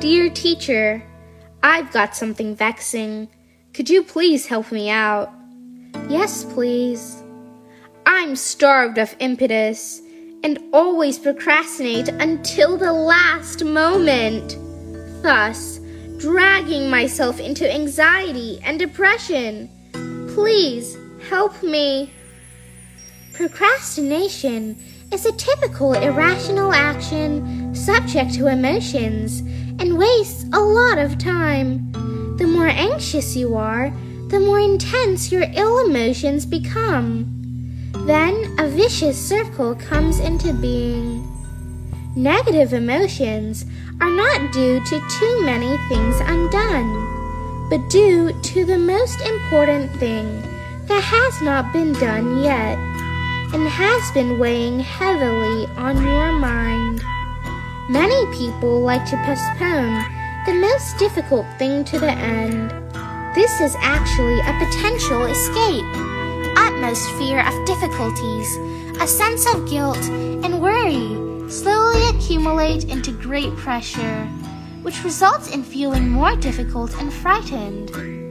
Dear teacher, I've got something vexing. Could you please help me out? Yes, please. I'm starved of impetus and always procrastinate until the last moment, thus dragging myself into anxiety and depression. Please help me. Procrastination is a typical irrational action subject to emotions wastes a lot of time. The more anxious you are, the more intense your ill emotions become. Then a vicious circle comes into being. Negative emotions are not due to too many things undone, but due to the most important thing that has not been done yet and has been weighing heavily on your mind. Many people like to postpone the most difficult thing to the end. This is actually a potential escape. Utmost fear of difficulties, a sense of guilt, and worry slowly accumulate into great pressure, which results in feeling more difficult and frightened.